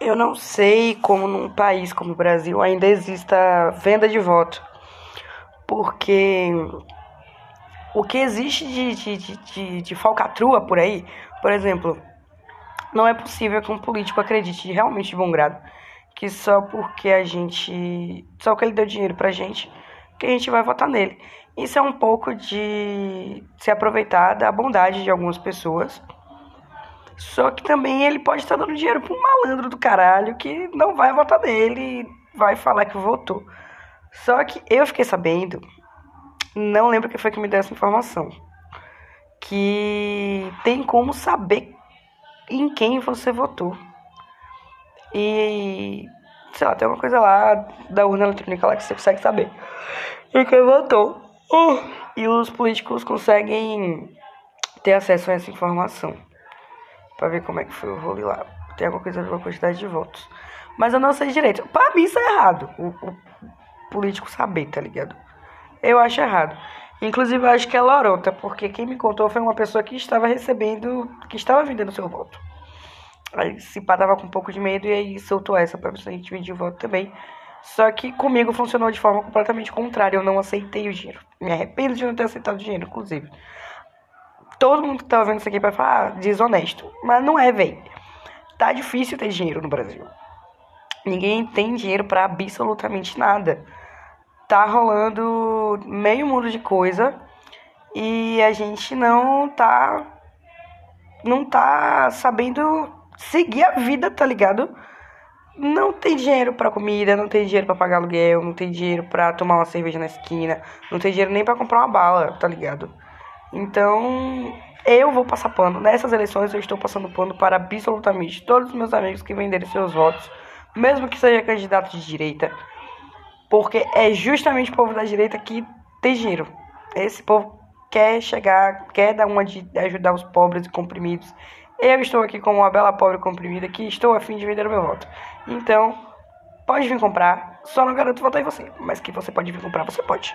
Eu não sei como num país como o Brasil ainda exista venda de voto. Porque o que existe de, de, de, de, falcatrua por aí, por exemplo, não é possível que um político acredite realmente de bom grado que só porque a gente. Só que ele deu dinheiro pra gente, que a gente vai votar nele. Isso é um pouco de se aproveitar da bondade de algumas pessoas. Só que também ele pode estar dando dinheiro pra um malandro do caralho que não vai votar nele e vai falar que votou. Só que eu fiquei sabendo, não lembro quem foi que me deu essa informação, que tem como saber em quem você votou. E, sei lá, tem uma coisa lá da urna eletrônica lá que você consegue saber em quem votou. Uh, e os políticos conseguem ter acesso a essa informação. Pra ver como é que foi o rolo lá. Tem alguma coisa a ver com a quantidade de votos. Mas eu não sei direito. Pra mim isso é errado. O, o político saber, tá ligado? Eu acho errado. Inclusive, eu acho que é lorota, porque quem me contou foi uma pessoa que estava recebendo, que estava vendendo seu voto. Aí se pá tava com um pouco de medo e aí soltou essa pra a gente vender voto também. Só que comigo funcionou de forma completamente contrária. Eu não aceitei o dinheiro. Me arrependo de não ter aceitado o dinheiro, inclusive. Todo mundo que tá vendo isso aqui vai falar ah, desonesto. Mas não é, velho. Tá difícil ter dinheiro no Brasil. Ninguém tem dinheiro para absolutamente nada tá rolando meio mundo de coisa e a gente não tá não tá sabendo seguir a vida, tá ligado? Não tem dinheiro para comida, não tem dinheiro para pagar aluguel, não tem dinheiro para tomar uma cerveja na esquina, não tem dinheiro nem para comprar uma bala, tá ligado? Então, eu vou passar pano. Nessas eleições eu estou passando pano para absolutamente todos os meus amigos que venderem seus votos, mesmo que seja candidato de direita, porque é justamente o povo da direita que tem dinheiro. Esse povo quer chegar, quer dar uma de ajudar os pobres e comprimidos. Eu estou aqui como uma bela pobre comprimida que estou a fim de vender o meu voto. Então, pode vir comprar. Só não garanto votar em você, mas que você pode vir comprar, você pode.